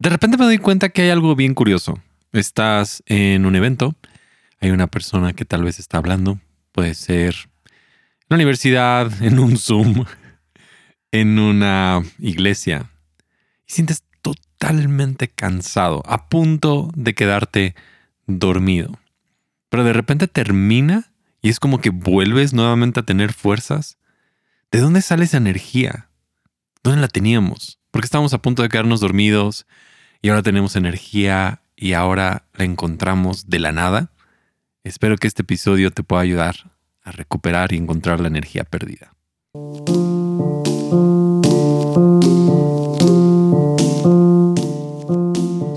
De repente me doy cuenta que hay algo bien curioso. Estás en un evento, hay una persona que tal vez está hablando, puede ser en la universidad, en un Zoom, en una iglesia, y sientes totalmente cansado, a punto de quedarte dormido. Pero de repente termina y es como que vuelves nuevamente a tener fuerzas. ¿De dónde sale esa energía? ¿Dónde la teníamos? Porque estábamos a punto de quedarnos dormidos, y ahora tenemos energía y ahora la encontramos de la nada. Espero que este episodio te pueda ayudar a recuperar y encontrar la energía perdida.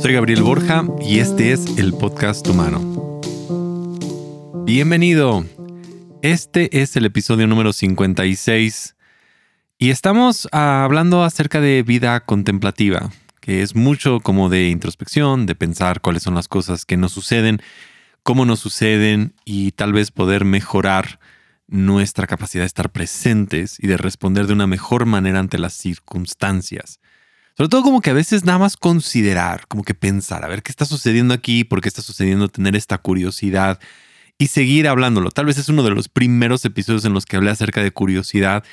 Soy Gabriel Borja y este es el podcast humano. Bienvenido. Este es el episodio número 56 y estamos hablando acerca de vida contemplativa, que es mucho como de introspección, de pensar cuáles son las cosas que nos suceden, cómo nos suceden y tal vez poder mejorar nuestra capacidad de estar presentes y de responder de una mejor manera ante las circunstancias. Sobre todo como que a veces nada más considerar, como que pensar, a ver qué está sucediendo aquí, por qué está sucediendo, tener esta curiosidad y seguir hablándolo. Tal vez es uno de los primeros episodios en los que hablé acerca de curiosidad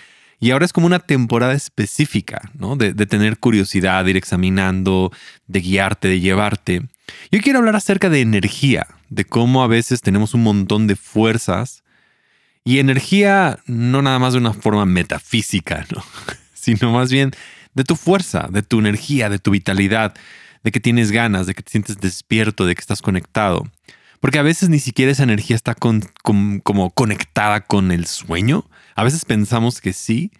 y ahora es como una temporada específica, ¿no? De, tener curiosidad, de ir examinando, de guiarte, de llevarte. Yo quiero hablar acerca de energía, de cómo a veces tenemos un montón de fuerzas y energía no nada más de una forma metafísica, ¿no? sino más bien de tu fuerza, de tu energía, de tu vitalidad, de que tienes ganas, de que te sientes despierto, de que estás conectado. Porque a veces ni siquiera esa energía está como conectada con el sueño. A veces pensamos que sí,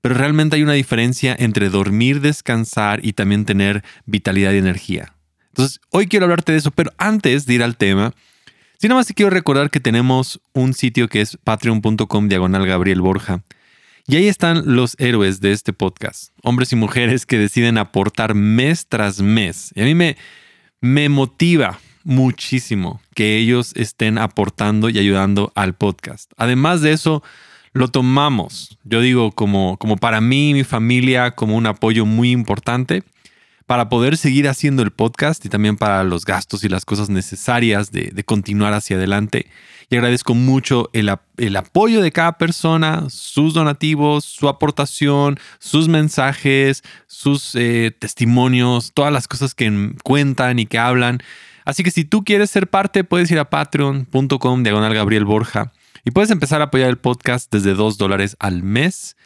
pero realmente hay una diferencia entre dormir, descansar y también tener vitalidad y energía. Entonces, hoy quiero hablarte de eso, pero antes de ir al tema, si nada más te quiero recordar que tenemos un sitio que es patreon.com diagonal Gabriel Borja. Y ahí están los héroes de este podcast, hombres y mujeres que deciden aportar mes tras mes. Y a mí me, me motiva muchísimo que ellos estén aportando y ayudando al podcast. Además de eso, lo tomamos, yo digo, como, como para mí y mi familia, como un apoyo muy importante para poder seguir haciendo el podcast y también para los gastos y las cosas necesarias de, continuar hacia adelante. Y agradezco mucho el, apoyo de cada persona, sus donativos, su aportación, sus mensajes, sus eh, testimonios, todas las cosas que cuentan y que hablan. Así que si tú quieres ser parte, puedes ir a patreon.com diagonal Gabriel Borja y puedes empezar a apoyar el podcast desde 2 dólares al mes.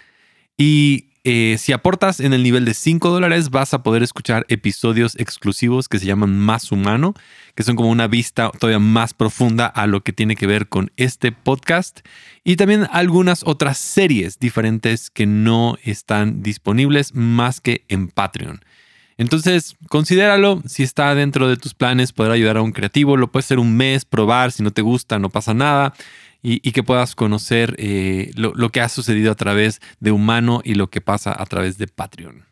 Y eh, si aportas en el nivel de 5 dólares, vas a poder escuchar episodios exclusivos que se llaman Más Humano, que son como una vista todavía más profunda a lo que tiene que ver con este podcast. Y también algunas otras series diferentes que no están disponibles más que en Patreon. Entonces, considéralo. Si está dentro de tus planes poder ayudar a un creativo, lo puedes hacer un mes, probar. Si no te gusta, no pasa nada. Y, que puedas conocer eh, lo, que ha sucedido a través de Humano y lo que pasa a través de Patreon.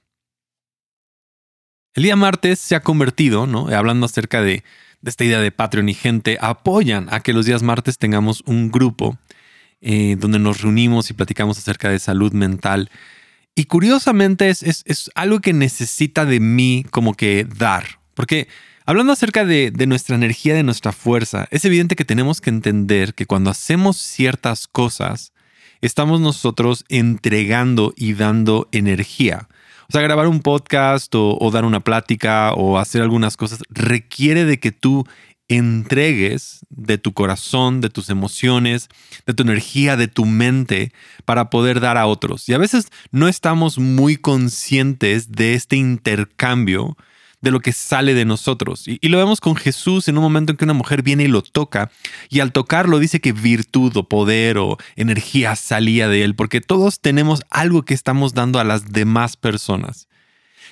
El día martes se ha convertido, ¿no? Hablando acerca de, esta idea de Patreon y gente, apoyan a que los días martes tengamos un grupo eh, donde nos reunimos y platicamos acerca de salud mental y curiosamente es, es, algo que necesita de mí como que dar. Porque hablando acerca de, nuestra energía, de nuestra fuerza, es evidente que tenemos que entender que cuando hacemos ciertas cosas, estamos nosotros entregando y dando energía. O sea, grabar un podcast o, dar una plática o hacer algunas cosas requiere de que tú entregues de tu corazón, de tus emociones, de tu energía, de tu mente para poder dar a otros. Y a veces no estamos muy conscientes de este intercambio de lo que sale de nosotros. Y, lo vemos con Jesús en un momento en que una mujer viene y lo toca, y al tocarlo dice que virtud o poder o energía salía de él, porque todos tenemos algo que estamos dando a las demás personas.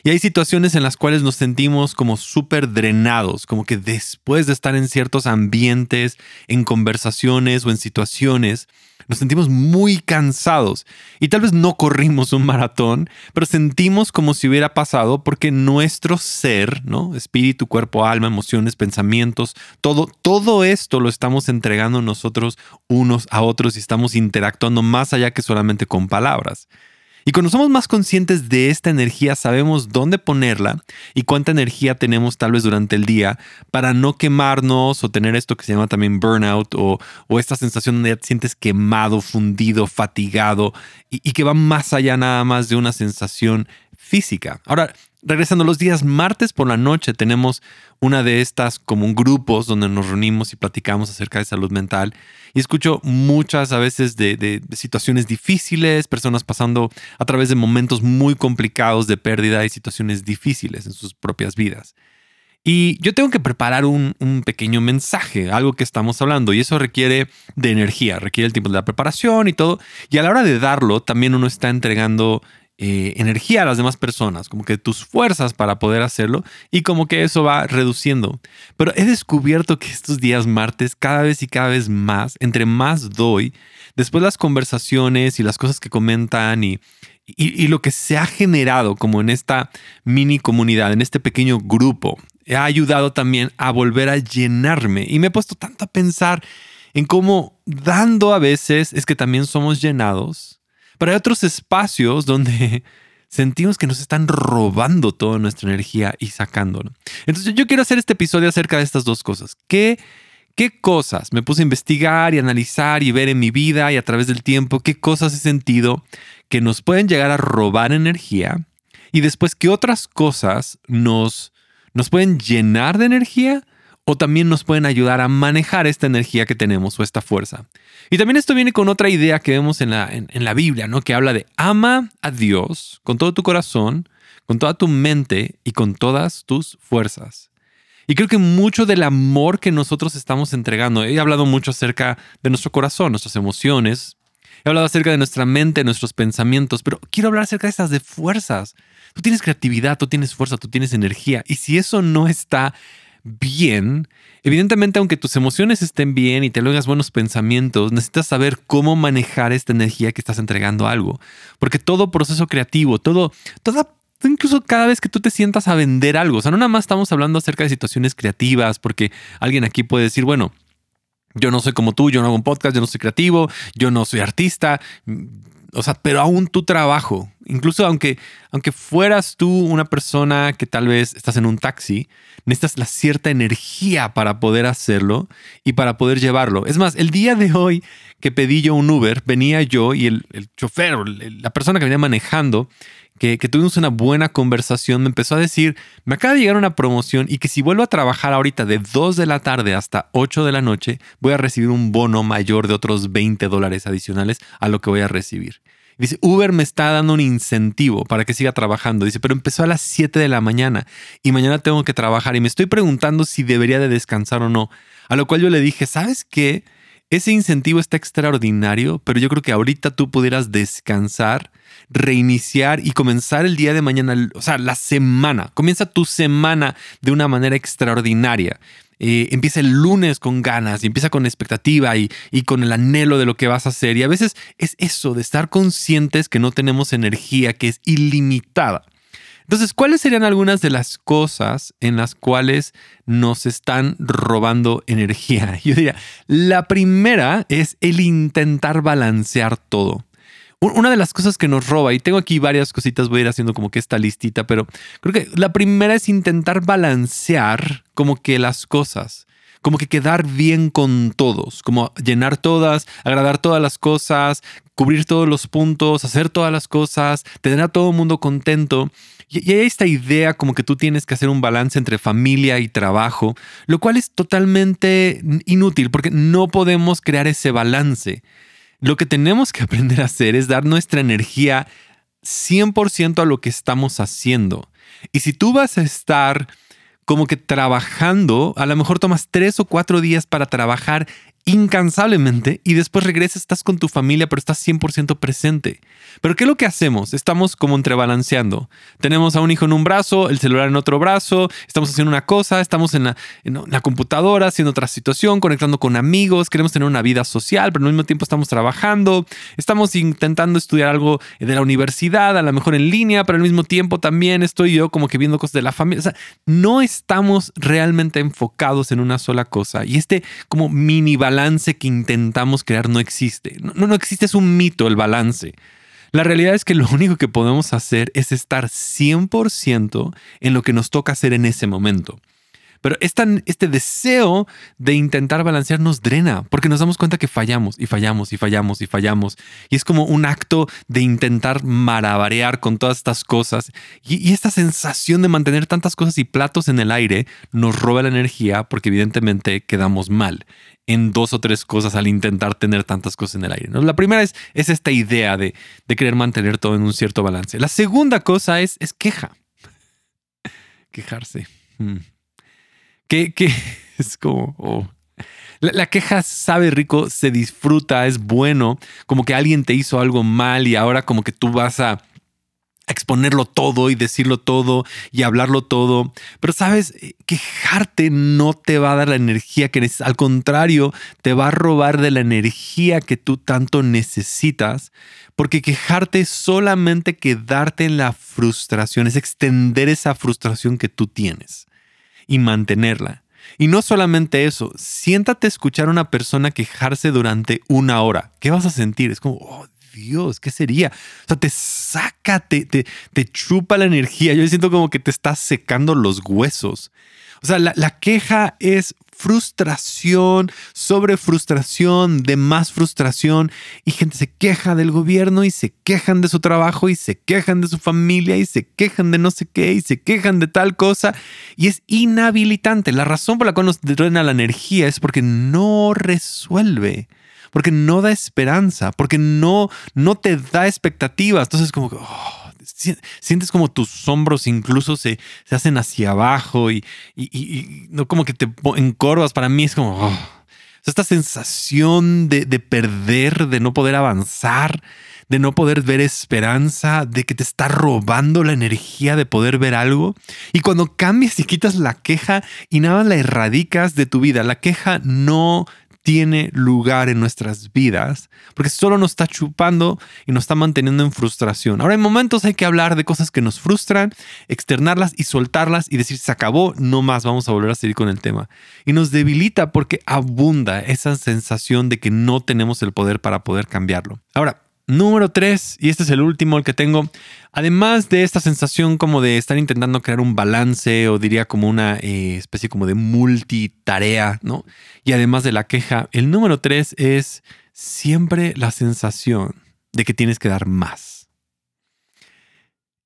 Y hay situaciones en las cuales nos sentimos como súper drenados, como que después de estar en ciertos ambientes, en conversaciones o en situaciones, nos sentimos muy cansados y tal vez no corrimos un maratón, pero sentimos como si hubiera pasado porque nuestro ser, ¿no? Espíritu, cuerpo, alma, emociones, pensamientos, todo, todo esto lo estamos entregando nosotros unos a otros y estamos interactuando más allá que solamente con palabras. Y cuando somos más conscientes de esta energía, sabemos dónde ponerla y cuánta energía tenemos tal vez durante el día para no quemarnos o tener esto que se llama también burnout o, esta sensación donde ya te sientes quemado, fundido, fatigado y, y que va más allá nada más de una sensación física. Ahora, regresando los días martes por la noche tenemos una de estas como grupos donde nos reunimos y platicamos acerca de salud mental y escucho muchas a veces de, situaciones difíciles, personas pasando a través de momentos muy complicados de pérdida y situaciones difíciles en sus propias vidas. Y yo tengo que preparar un, un, pequeño mensaje, algo que estamos hablando, y eso requiere de energía, requiere el tiempo de la preparación y todo. Y a la hora de darlo, también uno está entregando eh, energía a las demás personas, como que tus fuerzas para poder hacerlo y como que eso va reduciendo. Pero he descubierto que estos días martes cada vez y cada vez más, entre más doy, después las conversaciones y las cosas que comentan y, y, lo que se ha generado como en esta mini comunidad, en este pequeño grupo, ha ayudado también a volver a llenarme y me he puesto tanto a pensar en cómo dando a veces es que también somos llenados pero hay otros espacios donde sentimos que nos están robando toda nuestra energía y sacándolo. Entonces yo quiero hacer este episodio acerca de estas dos cosas. ¿Qué, ¿Qué cosas me puse a investigar y analizar y ver en mi vida y a través del tiempo? ¿Qué cosas he sentido que nos pueden llegar a robar energía? Y después, ¿qué otras cosas nos, nos pueden llenar de energía? O también nos pueden ayudar a manejar esta energía que tenemos o esta fuerza. Y también esto viene con otra idea que vemos en la, en, la Biblia, ¿no? Que habla de ama a Dios con todo tu corazón, con toda tu mente y con todas tus fuerzas. Y creo que mucho del amor que nosotros estamos entregando, he hablado mucho acerca de nuestro corazón, nuestras emociones, he hablado acerca de nuestra mente, nuestros pensamientos, pero quiero hablar acerca de estas de fuerzas. Tú tienes creatividad, tú tienes fuerza, tú tienes energía. Y si eso no está bien, evidentemente aunque tus emociones estén bien y te hagas buenos pensamientos, necesitas saber cómo manejar esta energía que estás entregando a algo. Porque todo proceso creativo, todo, toda incluso cada vez que tú te sientas a vender algo. O sea, no nada más estamos hablando acerca de situaciones creativas, porque alguien aquí puede decir, bueno, yo no soy como tú, yo no hago un podcast, yo no soy creativo, yo no soy artista, o sea, pero aún tu trabajo, incluso aunque, aunque fueras tú una persona que tal vez estás en un taxi, necesitas la cierta energía para poder hacerlo y para poder llevarlo. Es más, el día de hoy que pedí yo un Uber, venía yo y el, el chofer, la persona que venía manejando, que, tuvimos una buena conversación, me empezó a decir, me acaba de llegar una promoción y que si vuelvo a trabajar ahorita de 2 de la tarde hasta 8 de la noche, voy a recibir un bono mayor de otros 20 dólares adicionales a lo que voy a recibir. Dice, Uber me está dando un incentivo para que siga trabajando. Dice, pero empezó a las 7 de la mañana y mañana tengo que trabajar y me estoy preguntando si debería de descansar o no. A lo cual yo le dije, ¿sabes qué? Ese incentivo está extraordinario, pero yo creo que ahorita tú pudieras descansar, reiniciar y comenzar el día de mañana, o sea, la semana. Comienza tu semana de una manera extraordinaria. Eh, empieza el lunes con ganas y empieza con expectativa y, y, con el anhelo de lo que vas a hacer. Y a veces es eso, de estar conscientes que no tenemos energía, que es ilimitada. Entonces, ¿cuáles serían algunas de las cosas en las cuales nos están robando energía? Yo diría, la primera es el intentar balancear todo. Una de las cosas que nos roba, y tengo aquí varias cositas, voy a ir haciendo como que esta listita, pero creo que la primera es intentar balancear como que las cosas como que quedar bien con todos, como llenar todas, agradar todas las cosas, cubrir todos los puntos, hacer todas las cosas, tener a todo el mundo contento. Y hay esta idea como que tú tienes que hacer un balance entre familia y trabajo, lo cual es totalmente inútil porque no podemos crear ese balance. Lo que tenemos que aprender a hacer es dar nuestra energía 100% a lo que estamos haciendo. Y si tú vas a estar como que trabajando, a lo mejor tomas tres o cuatro días para trabajar incansablemente y después regresas, estás con tu familia, pero estás 100% presente. Pero ¿qué es lo que hacemos? Estamos como entrebalanceando. Tenemos a un hijo en un brazo, el celular en otro brazo, estamos haciendo una cosa, estamos en la, en la computadora haciendo otra situación, conectando con amigos, queremos tener una vida social, pero al mismo tiempo estamos trabajando, estamos intentando estudiar algo de la universidad, a lo mejor en línea, pero al mismo tiempo también estoy yo como que viendo cosas de la familia. O sea, no estamos realmente enfocados en una sola cosa. Y este como mini balance balance que intentamos crear no existe. No, no existe, es un mito el balance. La realidad es que lo único que podemos hacer es estar 100% en lo que nos toca hacer en ese momento. Pero este deseo de intentar balancear nos drena porque nos damos cuenta que fallamos y fallamos y fallamos y fallamos. Y es como un acto de intentar marabarear con todas estas cosas. Y, esta sensación de mantener tantas cosas y platos en el aire nos roba la energía porque evidentemente quedamos mal en dos o tres cosas al intentar tener tantas cosas en el aire. La primera es, es esta idea de, querer mantener todo en un cierto balance. La segunda cosa es, es queja. Quejarse. Hmm. Que, es como... Oh. La, la, queja sabe rico, se disfruta, es bueno, como que alguien te hizo algo mal y ahora como que tú vas a exponerlo todo y decirlo todo y hablarlo todo. Pero sabes, quejarte no te va a dar la energía que necesitas. Al contrario, te va a robar de la energía que tú tanto necesitas. Porque quejarte es solamente quedarte en la frustración, es extender esa frustración que tú tienes y mantenerla. Y no solamente eso, siéntate escuchar a una persona quejarse durante una hora. ¿Qué vas a sentir? Es como, oh, Dios, ¿qué sería? O sea, te saca, te, te, chupa la energía. Yo siento como que te está secando los huesos. O sea, la, la queja es frustración sobre frustración, de más frustración, y gente se queja del gobierno y se quejan de su trabajo y se quejan de su familia y se quejan de no sé qué y se quejan de tal cosa, y es inhabilitante. La razón por la cual nos drena la energía es porque no resuelve porque no da esperanza, porque no, no te da expectativas. Entonces como que... Oh, sientes como tus hombros incluso se, se hacen hacia abajo y, no como que te encorvas. Para mí es como oh, esta sensación de, de, perder, de no poder avanzar, de no poder ver esperanza, de que te está robando la energía de poder ver algo. Y cuando cambias y quitas la queja y nada la erradicas de tu vida, la queja no tiene lugar en nuestras vidas, porque solo nos está chupando y nos está manteniendo en frustración. Ahora, en momentos hay que hablar de cosas que nos frustran, externarlas y soltarlas y decir, se acabó, no más, vamos a volver a seguir con el tema. Y nos debilita porque abunda esa sensación de que no tenemos el poder para poder cambiarlo. Ahora, Número tres, y este es el último, el que tengo, además de esta sensación como de estar intentando crear un balance o diría como una eh, especie como de multitarea, ¿no? Y además de la queja, el número tres es siempre la sensación de que tienes que dar más.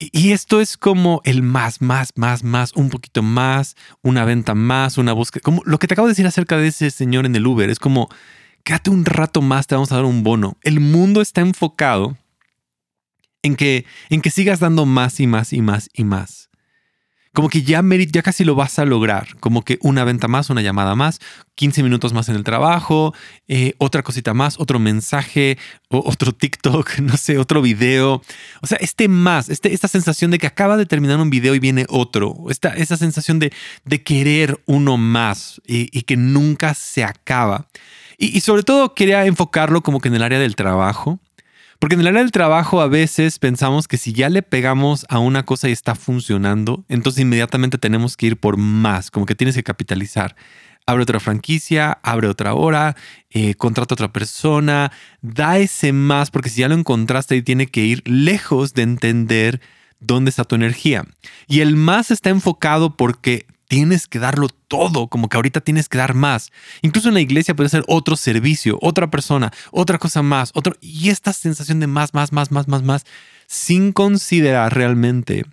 Y esto es como el más, más, más, más, un poquito más, una venta más, una búsqueda. Como lo que te acabo de decir acerca de ese señor en el Uber, es como quédate un rato más, te vamos a dar un bono. El mundo está enfocado en que, en que sigas dando más y más y más y más. Como que ya, ya casi lo vas a lograr. Como que una venta más, una llamada más, 15 minutos más en el trabajo, eh, otra cosita más, otro mensaje, otro TikTok, no sé, otro video. O sea, este más, este, esta sensación de que acaba de terminar un video y viene otro. Esta, esa sensación de, de querer uno más y que nunca se acaba. Y, sobre todo quería enfocarlo como que en el área del trabajo. Porque en el área del trabajo a veces pensamos que si ya le pegamos a una cosa y está funcionando, entonces inmediatamente tenemos que ir por más, como que tienes que capitalizar. Abre otra franquicia, abre otra hora, eh, contrata a otra persona, da ese más, porque si ya lo encontraste y tiene que ir lejos de entender dónde está tu energía. Y el más está enfocado porque tienes que darlo todo, como que ahorita tienes que dar más. Incluso en la iglesia puede ser otro servicio, otra persona, otra cosa más, otro y esta sensación de más, más, más, más, más, más, sin considerar realmente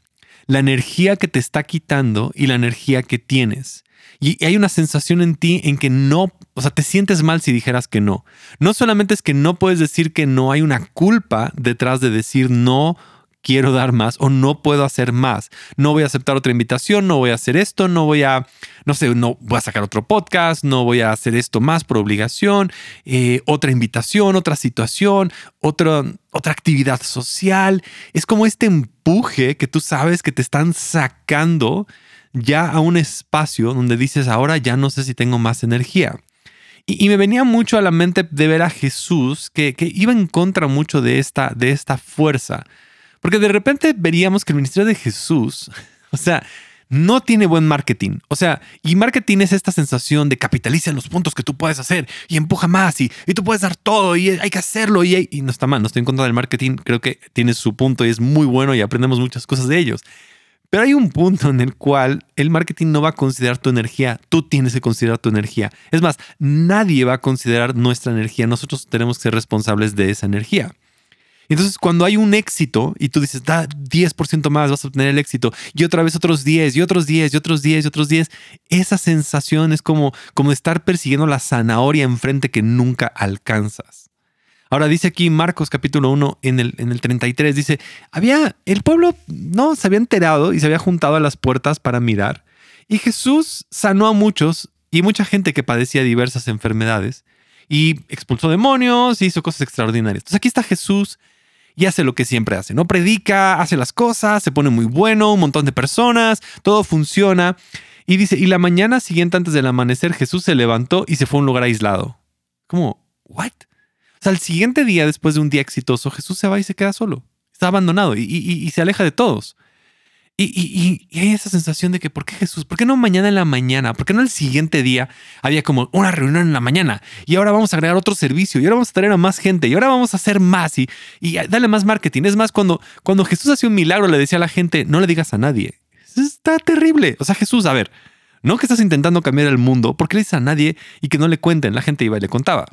la energía que te está quitando y la energía que tienes. Y hay una sensación en ti en que no, o sea, te sientes mal si dijeras que no. No solamente es que no puedes decir que no, hay una culpa detrás de decir no quiero dar más o no puedo hacer más. No voy a aceptar otra invitación, no voy a hacer esto, no voy a, no sé, no voy a sacar otro podcast, no voy a hacer esto más por obligación, eh, otra invitación, otra situación, otra, otra actividad social. Es como este empuje que tú sabes que te están sacando ya a un espacio donde dices, ahora ya no sé si tengo más energía. Y, me venía mucho a la mente de ver a Jesús que, que iba en contra mucho de esta, de esta fuerza porque de repente veríamos que el ministerio de Jesús, o sea, no tiene buen marketing. O sea, y marketing es esta sensación de capitaliza los puntos que tú puedes hacer y empuja más y, y tú puedes dar todo y hay que hacerlo y, y, no está mal, no estoy en contra del marketing, creo que tiene su punto y es muy bueno y aprendemos muchas cosas de ellos. Pero hay un punto en el cual el marketing no va a considerar tu energía, tú tienes que considerar tu energía. Es más, nadie va a considerar nuestra energía, nosotros tenemos que ser responsables de esa energía. Entonces, cuando hay un éxito y tú dices, da 10% más, vas a obtener el éxito, y otra vez otros 10, y otros 10, y otros 10, y otros 10, esa sensación es como, como estar persiguiendo la zanahoria enfrente que nunca alcanzas. Ahora dice aquí Marcos capítulo 1 en el, en el 33, dice, había, el pueblo no se había enterado y se había juntado a las puertas para mirar, y Jesús sanó a muchos y mucha gente que padecía diversas enfermedades, y expulsó demonios, y hizo cosas extraordinarias. Entonces aquí está Jesús y hace lo que siempre hace, ¿no? Predica, hace las cosas, se pone muy bueno, un montón de personas, todo funciona. Y dice, y la mañana siguiente antes del amanecer Jesús se levantó y se fue a un lugar aislado. ¿Cómo? ¿What? O sea, el siguiente día, después de un día exitoso, Jesús se va y se queda solo. Está abandonado y se aleja de todos. Y, hay esa sensación de que, ¿por qué Jesús? ¿Por qué no mañana en la mañana? ¿Por qué no el siguiente día había como una reunión en la mañana? Y ahora vamos a agregar otro servicio, y ahora vamos a traer a más gente, y ahora vamos a hacer más, y, y darle más marketing. Es más, cuando, cuando Jesús hacía un milagro, le decía a la gente, no le digas a nadie. está terrible. O sea, Jesús, a ver, no que estás intentando cambiar el mundo, ¿por qué le dices a nadie y que no le cuenten? La gente iba y le contaba.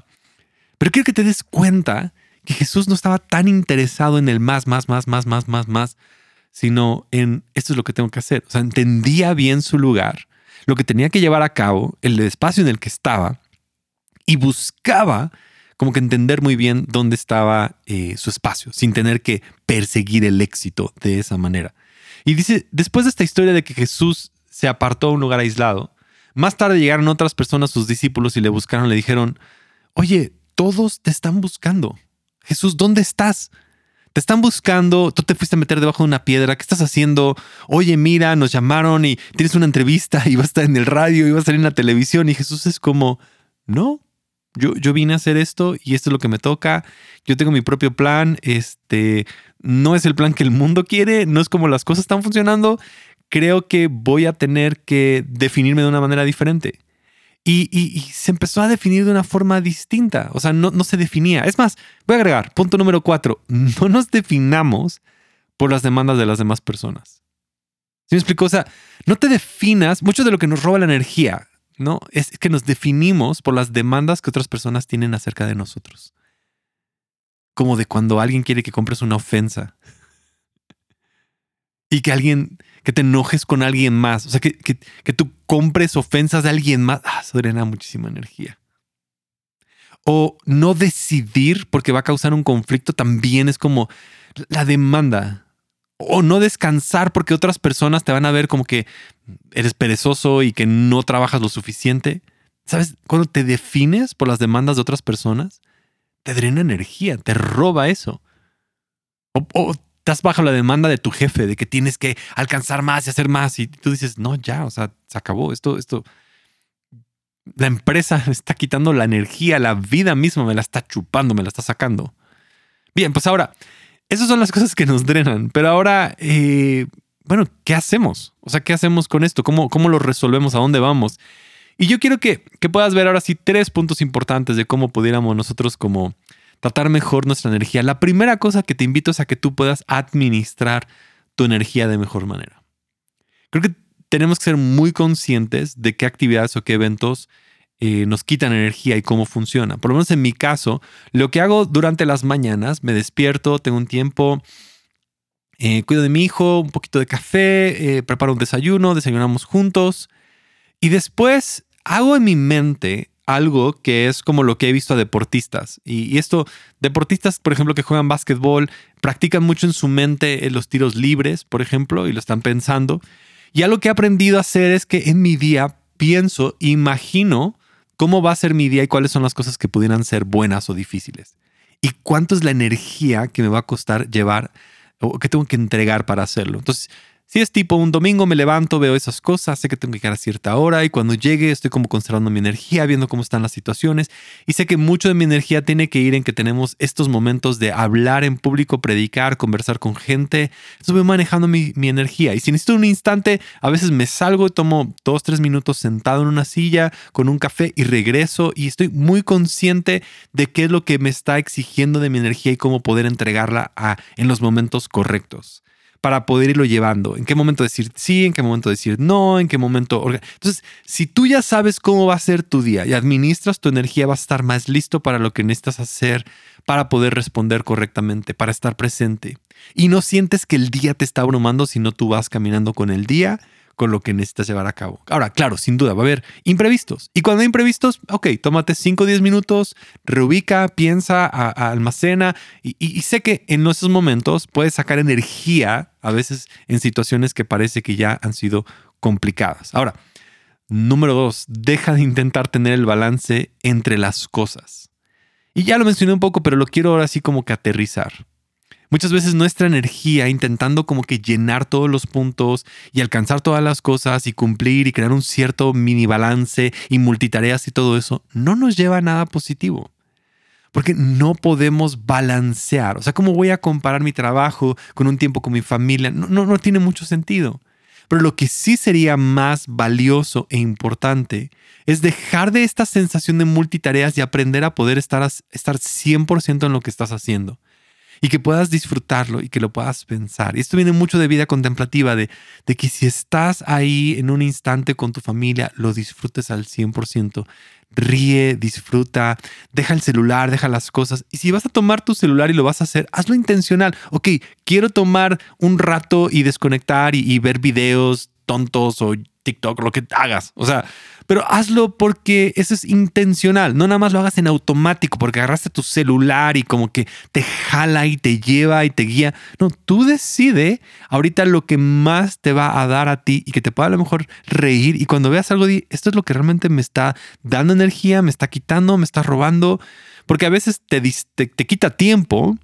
Pero quiero que te des cuenta que Jesús no estaba tan interesado en el más, más, más, más, más, más, más sino en esto es lo que tengo que hacer. O sea, entendía bien su lugar, lo que tenía que llevar a cabo, el espacio en el que estaba y buscaba como que entender muy bien dónde estaba eh, su espacio, sin tener que perseguir el éxito de esa manera. Y dice, después de esta historia de que Jesús se apartó a un lugar aislado, más tarde llegaron otras personas, sus discípulos, y le buscaron, le dijeron, oye, todos te están buscando. Jesús, ¿dónde estás? Te están buscando, tú te fuiste a meter debajo de una piedra, ¿qué estás haciendo? Oye, mira, nos llamaron y tienes una entrevista y vas a estar en el radio y a salir en la televisión. Y Jesús es como, no, yo, yo vine a hacer esto y esto es lo que me toca. Yo tengo mi propio plan. Este no es el plan que el mundo quiere, no es como las cosas están funcionando. Creo que voy a tener que definirme de una manera diferente. Y, se empezó a definir de una forma distinta. O sea, no, se definía. Es más, voy a agregar, punto número cuatro, no nos definamos por las demandas de las demás personas. ¿Sí me explico? O sea, no te definas, mucho de lo que nos roba la energía, ¿no? Es que nos definimos por las demandas que otras personas tienen acerca de nosotros. Como de cuando alguien quiere que compres una ofensa. Y que alguien que te enojes con alguien más, o sea, que, que, tú compres ofensas de alguien más, ah, eso drena muchísima energía. O no decidir porque va a causar un conflicto también es como la demanda. O no descansar porque otras personas te van a ver como que eres perezoso y que no trabajas lo suficiente. ¿Sabes? Cuando te defines por las demandas de otras personas, te drena energía, te roba eso. O estás bajo la demanda de tu jefe, de que tienes que alcanzar más y hacer más. Y tú dices, no, ya, o sea, se acabó. Esto, esto, la empresa está quitando la energía, la vida misma me la está chupando, me la está sacando. Bien, pues ahora, esas son las cosas que nos drenan. Pero ahora, eh, bueno, ¿qué hacemos? O sea, ¿qué hacemos con esto? ¿Cómo, cómo lo resolvemos? ¿A dónde vamos? Y yo quiero que, que puedas ver ahora sí tres puntos importantes de cómo pudiéramos nosotros como tratar mejor nuestra energía. La primera cosa que te invito es a que tú puedas administrar tu energía de mejor manera. Creo que tenemos que ser muy conscientes de qué actividades o qué eventos eh, nos quitan energía y cómo funciona. Por lo menos en mi caso, lo que hago durante las mañanas, me despierto, tengo un tiempo, eh, cuido de mi hijo, un poquito de café, eh, preparo un desayuno, desayunamos juntos y después hago en mi mente algo que es como lo que he visto a deportistas. Y, esto, deportistas, por ejemplo, que juegan básquetbol, practican mucho en su mente los tiros libres, por ejemplo, y lo están pensando. Y algo que he aprendido a hacer es que en mi día pienso, imagino cómo va a ser mi día y cuáles son las cosas que pudieran ser buenas o difíciles. Y cuánto es la energía que me va a costar llevar o que tengo que entregar para hacerlo. Entonces, Si es tipo un domingo me levanto, veo esas cosas, sé que tengo que llegar a cierta hora y cuando llegue estoy como conservando mi energía, viendo cómo están las situaciones. Y sé que mucho de mi energía tiene que ir en que tenemos estos momentos de hablar en público, predicar, conversar con gente. Estoy manejando mi, mi energía. Y si necesito un instante, a veces me salgo y tomo dos, tres minutos sentado en una silla con un café y regreso. Y estoy muy consciente de qué es lo que me está exigiendo de mi energía y cómo poder entregarla a, en los momentos correctos para poder irlo llevando. En qué momento decir sí, en qué momento decir no, en qué momento... Entonces, si tú ya sabes cómo va a ser tu día y administras tu energía, vas a estar más listo para lo que necesitas hacer, para poder responder correctamente, para estar presente. Y no sientes que el día te está abrumando, sino tú vas caminando con el día con lo que necesitas llevar a cabo. Ahora, claro, sin duda va a haber imprevistos. Y cuando hay imprevistos, ok, tómate 5 o 10 minutos, reubica, piensa, almacena. Y, sé que en esos momentos puedes sacar energía, a veces en situaciones que parece que ya han sido complicadas. Ahora, número dos, deja de intentar tener el balance entre las cosas. Y ya lo mencioné un poco, pero lo quiero ahora sí como que aterrizar. Muchas veces nuestra energía intentando como que llenar todos los puntos y alcanzar todas las cosas y cumplir y crear un cierto mini balance y multitareas y todo eso no nos lleva a nada positivo. Porque no podemos balancear. O sea, ¿cómo voy a comparar mi trabajo con un tiempo con mi familia? No, no, no tiene mucho sentido. Pero lo que sí sería más valioso e importante es dejar de esta sensación de multitareas y aprender a poder estar, estar 100% en lo que estás haciendo y que puedas disfrutarlo y que lo puedas pensar. Y esto viene mucho de vida contemplativa, de, de que si estás ahí en un instante con tu familia, lo disfrutes al 100%. Ríe, disfruta, deja el celular, deja las cosas. Y si vas a tomar tu celular y lo vas a hacer, hazlo intencional. Ok, quiero tomar un rato y desconectar y, y ver videos tontos o TikTok, lo que hagas. O sea, pero hazlo porque eso es intencional. No nada más lo hagas en automático porque agarraste tu celular y como que te jala y te lleva y te guía. No, tú decide ahorita lo que más te va a dar a ti y que te pueda a lo mejor reír. Y cuando veas algo, esto es lo que realmente me está dando energía, me está quitando, me está robando. Porque a veces te, te, te quita tiempo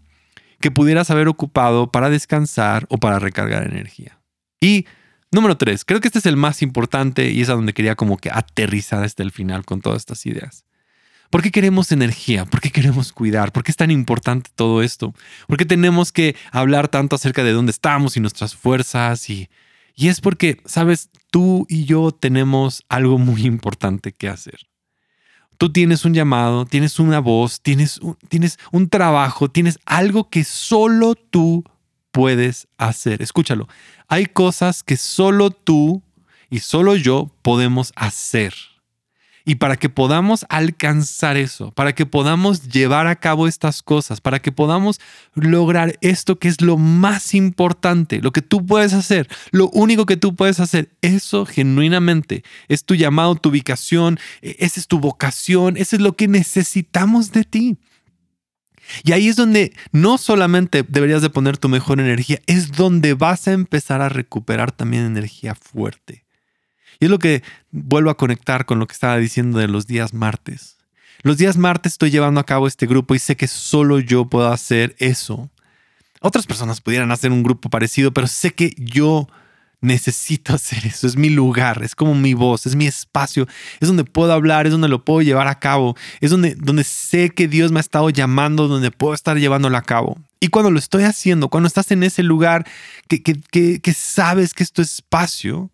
que pudieras haber ocupado para descansar o para recargar energía. Y Número tres, creo que este es el más importante y es a donde quería como que aterrizar hasta el final con todas estas ideas. ¿Por qué queremos energía? ¿Por qué queremos cuidar? ¿Por qué es tan importante todo esto? ¿Por qué tenemos que hablar tanto acerca de dónde estamos y nuestras fuerzas? Y, y es porque, sabes, tú y yo tenemos algo muy importante que hacer. Tú tienes un llamado, tienes una voz, tienes tienes un trabajo, tienes algo que solo tú puedes hacer. Escúchalo, hay cosas que solo tú y solo yo podemos hacer. Y para que podamos alcanzar eso, para que podamos llevar a cabo estas cosas, para que podamos lograr esto que es lo más importante, lo que tú puedes hacer, lo único que tú puedes hacer, eso genuinamente es tu llamado, tu ubicación, e-, esa es tu vocación, eso es lo que necesitamos de ti. Y ahí es donde no solamente deberías de poner tu mejor energía, es donde vas a empezar a recuperar también energía fuerte. Y es lo que vuelvo a conectar con lo que estaba diciendo de los días martes. Los días martes estoy llevando a cabo este grupo y sé que solo yo puedo hacer eso. Otras personas pudieran hacer un grupo parecido, pero sé que yo necesito hacer eso, es mi lugar, es como mi voz, es mi espacio, es donde puedo hablar, es donde lo puedo llevar a cabo, es donde, donde sé que Dios me ha estado llamando, donde puedo estar llevándolo a cabo. Y cuando lo estoy haciendo, cuando estás en ese lugar que, que, que sabes que es tu espacio,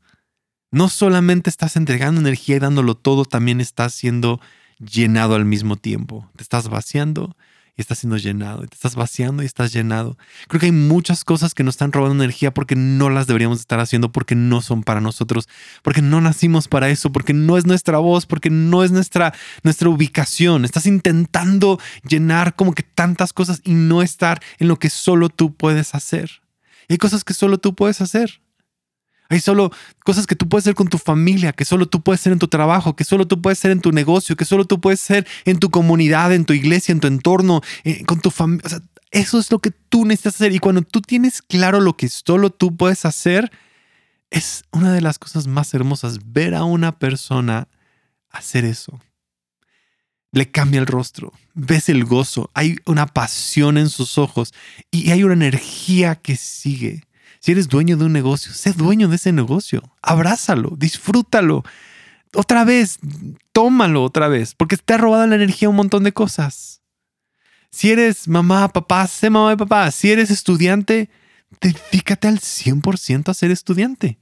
no solamente estás entregando energía y dándolo todo, también estás siendo llenado al mismo tiempo. Te estás vaciando y estás siendo llenado, y te estás vaciando y estás llenado. Creo que hay muchas cosas que nos están robando energía porque no las deberíamos estar haciendo, porque no son para nosotros, porque no nacimos para eso, porque no es nuestra voz, porque no es nuestra, nuestra ubicación. Estás intentando llenar como que tantas cosas y no estar en lo que solo tú puedes hacer. hay cosas que solo tú puedes hacer. Hay solo cosas que tú puedes hacer con tu familia, que solo tú puedes hacer en tu trabajo, que solo tú puedes hacer en tu negocio, que solo tú puedes hacer en tu comunidad, en tu iglesia, en tu entorno, eh, con tu familia. Eso es lo que tú necesitas hacer. Y cuando tú tienes claro lo que solo tú puedes hacer, es una de las cosas más hermosas ver a una persona hacer eso. Le cambia el rostro, ves el gozo, hay una pasión en sus ojos y hay una energía que sigue Si eres dueño de un negocio, sé dueño de ese negocio. Abrázalo, disfrútalo. Otra vez, tómalo otra vez, porque te ha robado la energía un montón de cosas. Si eres mamá, papá, sé mamá y papá. Si eres estudiante, dedícate al 100% a ser estudiante.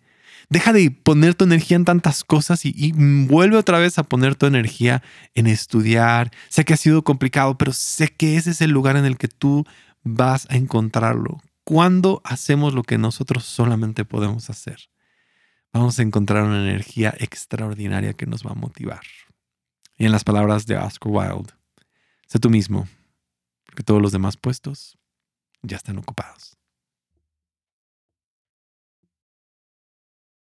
Deja de poner tu energía en tantas cosas y, y, vuelve otra vez a poner tu energía en estudiar. Sé que ha sido complicado, pero sé que ese es el lugar en el que tú vas a encontrarlo. Cuando hacemos lo que nosotros solamente podemos hacer, vamos a encontrar una energía extraordinaria que nos va a motivar. Y en las palabras de Oscar Wilde, sé tú mismo, porque todos los demás puestos ya están ocupados.